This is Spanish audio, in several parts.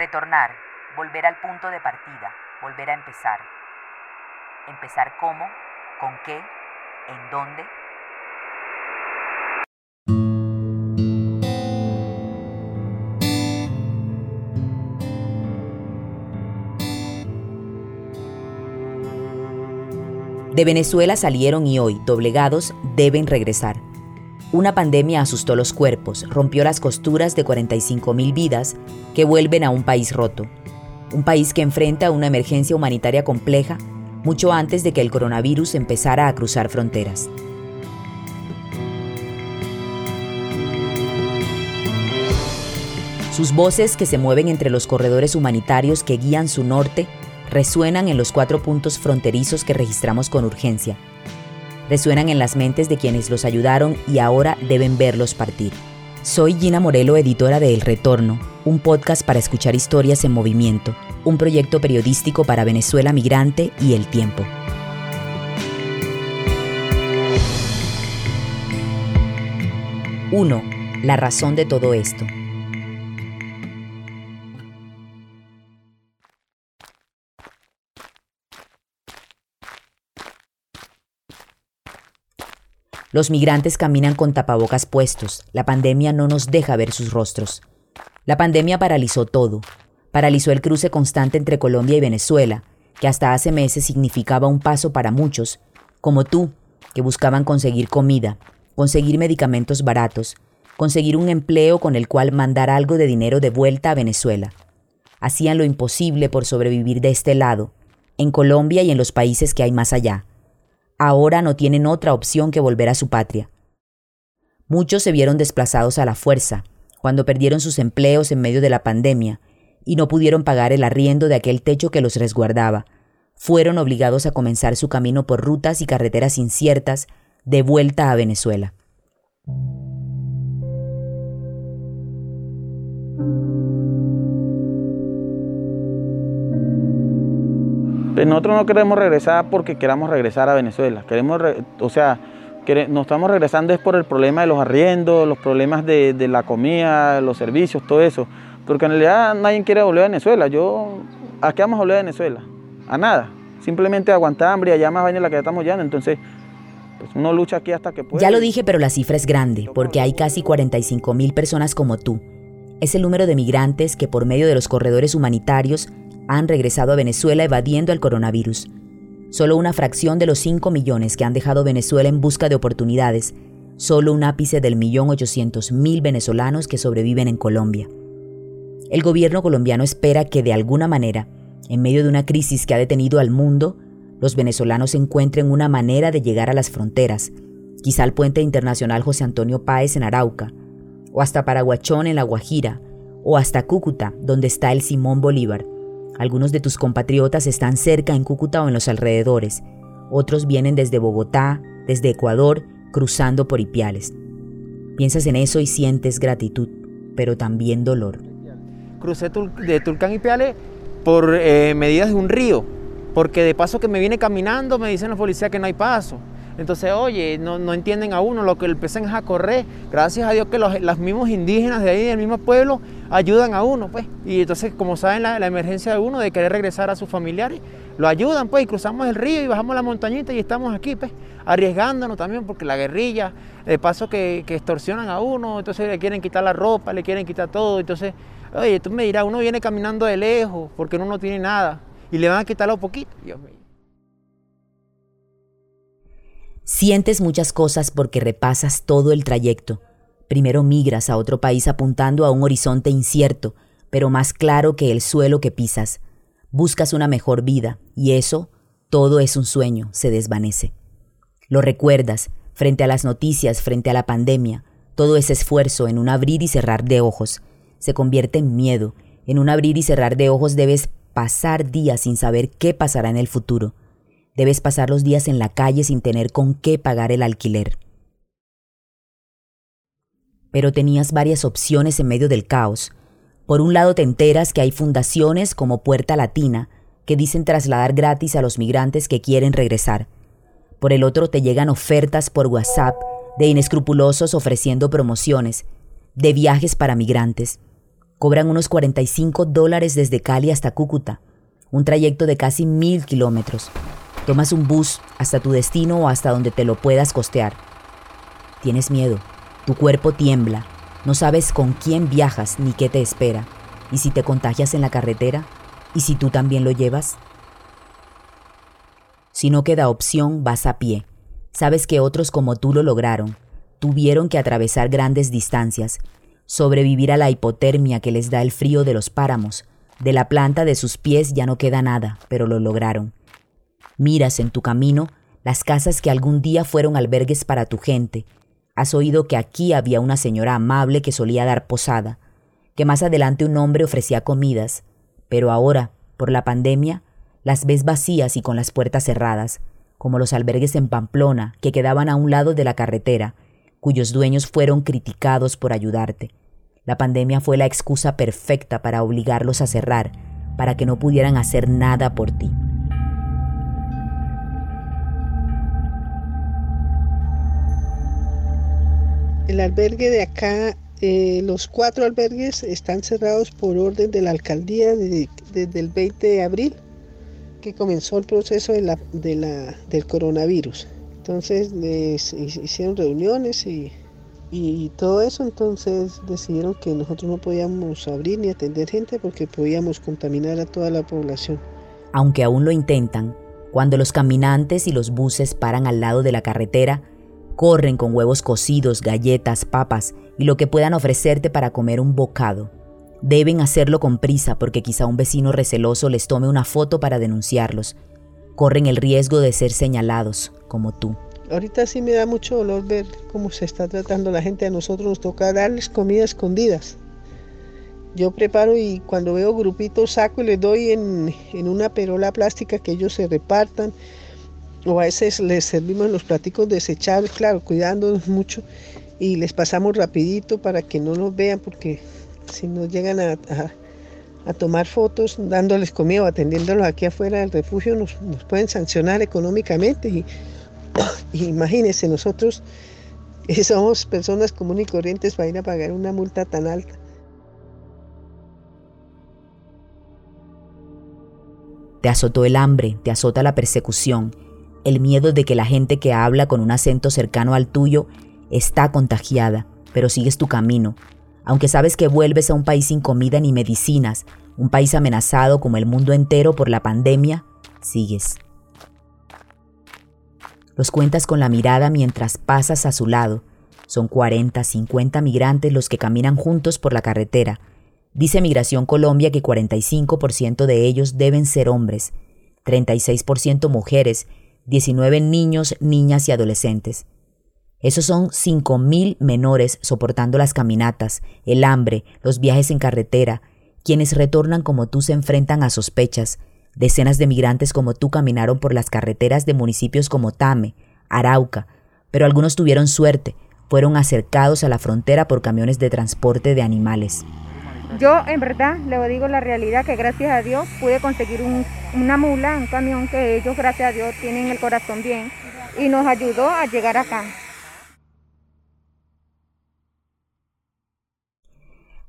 Retornar, volver al punto de partida, volver a empezar. Empezar cómo, con qué, en dónde. De Venezuela salieron y hoy, doblegados, deben regresar. Una pandemia asustó los cuerpos, rompió las costuras de 45.000 vidas que vuelven a un país roto. Un país que enfrenta una emergencia humanitaria compleja mucho antes de que el coronavirus empezara a cruzar fronteras. Sus voces que se mueven entre los corredores humanitarios que guían su norte resuenan en los cuatro puntos fronterizos que registramos con urgencia. Resuenan en las mentes de quienes los ayudaron y ahora deben verlos partir. Soy Gina Morelo, editora de El Retorno, un podcast para escuchar historias en movimiento, un proyecto periodístico para Venezuela Migrante y El Tiempo. Uno, La razón de todo esto. Los migrantes caminan con tapabocas puestos. La pandemia no nos deja ver sus rostros. La pandemia paralizó todo. Paralizó el cruce constante entre Colombia y Venezuela, que hasta hace meses significaba un paso para muchos, como tú, que buscaban conseguir comida, conseguir medicamentos baratos, conseguir un empleo con el cual mandar algo de dinero de vuelta a Venezuela. Hacían lo imposible por sobrevivir de este lado, en Colombia y en los países que hay más allá ahora no tienen otra opción que volver a su patria. Muchos se vieron desplazados a la fuerza, cuando perdieron sus empleos en medio de la pandemia y no pudieron pagar el arriendo de aquel techo que los resguardaba. Fueron obligados a comenzar su camino por rutas y carreteras inciertas de vuelta a Venezuela. Nosotros no queremos regresar porque queramos regresar a Venezuela. Queremos, o sea, nos estamos regresando es por el problema de los arriendos, los problemas de, la comida, los servicios, todo eso. Porque en realidad nadie quiere volver a Venezuela. Yo, ¿a qué vamos a volver a Venezuela? A nada. Simplemente aguantar hambre y allá más vaina la que estamos ya. Entonces, pues uno lucha aquí hasta que pueda. Ya lo dije, pero la cifra es grande, porque hay casi 45 mil personas como tú. Es el número de migrantes que por medio de los corredores humanitarios han regresado a Venezuela evadiendo el coronavirus. Solo una fracción de los 5 millones que han dejado Venezuela en busca de oportunidades, solo un ápice del millón ochocientos mil venezolanos que sobreviven en Colombia. El gobierno colombiano espera que de alguna manera, en medio de una crisis que ha detenido al mundo, los venezolanos encuentren una manera de llegar a las fronteras, quizá al puente internacional José Antonio Páez en Arauca, o hasta Paraguachón en La Guajira, o hasta Cúcuta, donde está el Simón Bolívar, algunos de tus compatriotas están cerca en Cúcuta o en los alrededores. Otros vienen desde Bogotá, desde Ecuador, cruzando por Ipiales. Piensas en eso y sientes gratitud, pero también dolor. Crucé de Tulcán Ipiales por eh, medidas de un río, porque de paso que me viene caminando me dicen los policías que no hay paso. Entonces, oye, no, entienden a uno, lo que empiezan es a correr. Gracias a Dios que los, mismos indígenas de ahí, del mismo pueblo, ayudan a uno, pues. Y entonces, como saben la, emergencia de uno de querer regresar a sus familiares, lo ayudan, pues, y cruzamos el río y bajamos la montañita y estamos aquí, pues, arriesgándonos también, porque la guerrilla, de paso que, que extorsionan a uno, entonces le quieren quitar la ropa, le quieren quitar todo. Entonces, oye, tú me dirás, uno viene caminando de lejos porque uno no tiene nada y le van a quitar lo poquito. Dios mío. Sientes muchas cosas porque repasas todo el trayecto. Primero migras a otro país apuntando a un horizonte incierto, pero más claro que el suelo que pisas. Buscas una mejor vida, y eso, todo es un sueño, se desvanece. Lo recuerdas, frente a las noticias, frente a la pandemia, todo ese esfuerzo en un abrir y cerrar de ojos, se convierte en miedo. En un abrir y cerrar de ojos debes pasar días sin saber qué pasará en el futuro. Debes pasar los días en la calle sin tener con qué pagar el alquiler. Pero tenías varias opciones en medio del caos. Por un lado te enteras que hay fundaciones como Puerta Latina que dicen trasladar gratis a los migrantes que quieren regresar. Por el otro te llegan ofertas por WhatsApp de inescrupulosos ofreciendo promociones, de viajes para migrantes. Cobran unos 45 dólares desde Cali hasta Cúcuta, un trayecto de casi mil kilómetros. Tomas un bus hasta tu destino o hasta donde te lo puedas costear. Tienes miedo, tu cuerpo tiembla, no sabes con quién viajas ni qué te espera. ¿Y si te contagias en la carretera? ¿Y si tú también lo llevas? Si no queda opción, vas a pie. Sabes que otros como tú lo lograron. Tuvieron que atravesar grandes distancias, sobrevivir a la hipotermia que les da el frío de los páramos. De la planta de sus pies ya no queda nada, pero lo lograron. Miras en tu camino las casas que algún día fueron albergues para tu gente, Has oído que aquí había una señora amable que solía dar posada, que más adelante un hombre ofrecía comidas, pero ahora, por la pandemia, las ves vacías y con las puertas cerradas, como los albergues en Pamplona que quedaban a un lado de la carretera, cuyos dueños fueron criticados por ayudarte. La pandemia fue la excusa perfecta para obligarlos a cerrar, para que no pudieran hacer nada por ti. El albergue de acá, eh, los cuatro albergues están cerrados por orden de la alcaldía desde, el 20 de abril, que comenzó el proceso de la, del coronavirus. Entonces hicieron reuniones y, y todo eso, entonces decidieron que nosotros no podíamos abrir ni atender gente porque podíamos contaminar a toda la población. Aunque aún lo intentan, cuando los caminantes y los buses paran al lado de la carretera, corren con huevos cocidos, galletas, papas y lo que puedan ofrecerte para comer un bocado. Deben hacerlo con prisa porque quizá un vecino receloso les tome una foto para denunciarlos. Corren el riesgo de ser señalados, como tú. Ahorita sí me da mucho dolor ver cómo se está tratando la gente. A nosotros nos toca darles comida escondidas. Yo preparo y cuando veo grupitos saco y les doy en, en una perola plástica que ellos se repartan o a veces les servimos los platicos desechables, claro, cuidándonos mucho y les pasamos rapidito para que no nos vean porque si nos llegan a, tomar fotos dándoles comida o atendiéndolos aquí afuera del refugio nos, pueden sancionar económicamente y, imagínense nosotros somos personas comunes y corrientes para ir a pagar una multa tan alta. Te azotó el hambre, te azota la persecución el miedo de que la gente que habla con un acento cercano al tuyo está contagiada, pero sigues tu camino, aunque sabes que vuelves a un país sin comida ni medicinas, un país amenazado como el mundo entero por la pandemia, sigues. Los cuentas con la mirada mientras pasas a su lado. Son 40, 50 migrantes los que caminan juntos por la carretera. Dice Migración Colombia que 45% de ellos deben ser hombres, 36% mujeres 19 niños, niñas y adolescentes. Esos son 5.000 menores soportando las caminatas, el hambre, los viajes en carretera. Quienes retornan como tú se enfrentan a sospechas. Decenas de migrantes como tú caminaron por las carreteras de municipios como Tame, Arauca, pero algunos tuvieron suerte, fueron acercados a la frontera por camiones de transporte de animales. Yo en verdad le digo la realidad que gracias a Dios pude conseguir una mula, un camión que ellos gracias a Dios tienen el corazón bien y nos ayudó a llegar acá.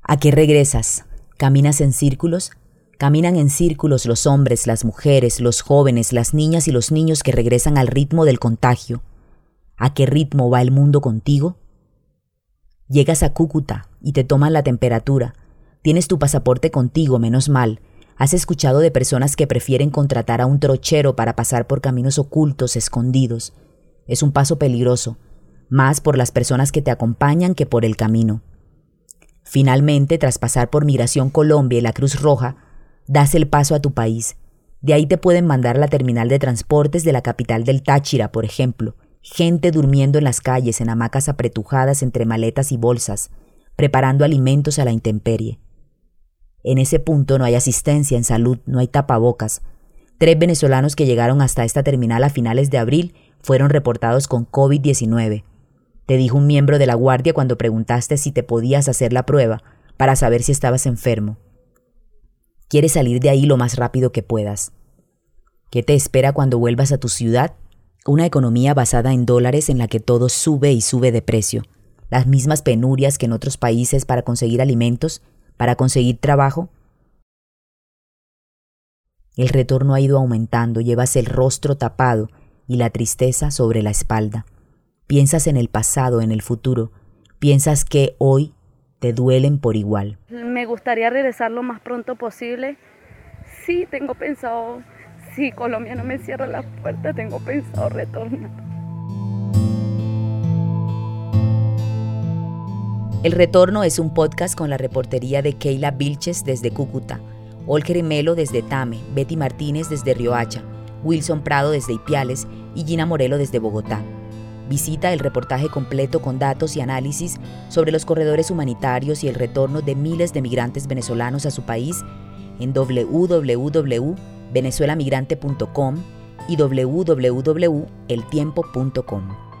¿A qué regresas? ¿Caminas en círculos? Caminan en círculos los hombres, las mujeres, los jóvenes, las niñas y los niños que regresan al ritmo del contagio. ¿A qué ritmo va el mundo contigo? Llegas a Cúcuta y te toman la temperatura, Tienes tu pasaporte contigo, menos mal. Has escuchado de personas que prefieren contratar a un trochero para pasar por caminos ocultos, escondidos. Es un paso peligroso, más por las personas que te acompañan que por el camino. Finalmente, tras pasar por Migración Colombia y la Cruz Roja, das el paso a tu país. De ahí te pueden mandar la terminal de transportes de la capital del Táchira, por ejemplo. Gente durmiendo en las calles, en hamacas apretujadas entre maletas y bolsas, preparando alimentos a la intemperie. En ese punto no hay asistencia en salud, no hay tapabocas. Tres venezolanos que llegaron hasta esta terminal a finales de abril fueron reportados con COVID-19. Te dijo un miembro de la guardia cuando preguntaste si te podías hacer la prueba para saber si estabas enfermo. Quieres salir de ahí lo más rápido que puedas. ¿Qué te espera cuando vuelvas a tu ciudad? Una economía basada en dólares en la que todo sube y sube de precio. Las mismas penurias que en otros países para conseguir alimentos para conseguir trabajo? El retorno ha ido aumentando, llevas el rostro tapado y la tristeza sobre la espalda. Piensas en el pasado, en el futuro, piensas que hoy te duelen por igual. Me gustaría regresar lo más pronto posible. Sí, tengo pensado, si Colombia no me cierra la puerta, tengo pensado retornar. El Retorno es un podcast con la reportería de Keila Vilches desde Cúcuta, Olger Melo desde Tame, Betty Martínez desde Riohacha, Wilson Prado desde Ipiales y Gina Morelo desde Bogotá. Visita el reportaje completo con datos y análisis sobre los corredores humanitarios y el retorno de miles de migrantes venezolanos a su país en www.venezuelamigrante.com y www.eltiempo.com.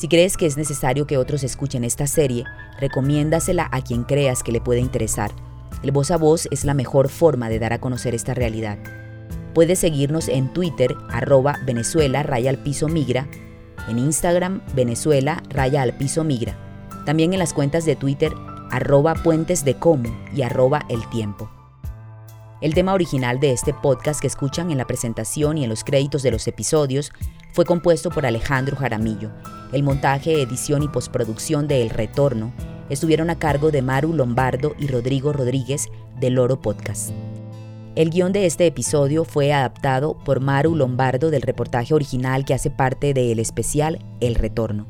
Si crees que es necesario que otros escuchen esta serie, recomiéndasela a quien creas que le puede interesar. El voz a voz es la mejor forma de dar a conocer esta realidad. Puedes seguirnos en Twitter, arroba Venezuela raya al piso migra, en Instagram, Venezuela raya al piso migra, también en las cuentas de Twitter, arroba puentes de como y arroba el tiempo. El tema original de este podcast que escuchan en la presentación y en los créditos de los episodios fue compuesto por Alejandro Jaramillo. El montaje, edición y postproducción de El Retorno estuvieron a cargo de Maru Lombardo y Rodrigo Rodríguez del Loro Podcast. El guion de este episodio fue adaptado por Maru Lombardo del reportaje original que hace parte del especial El Retorno.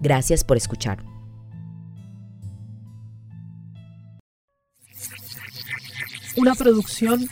Gracias por escuchar. Una producción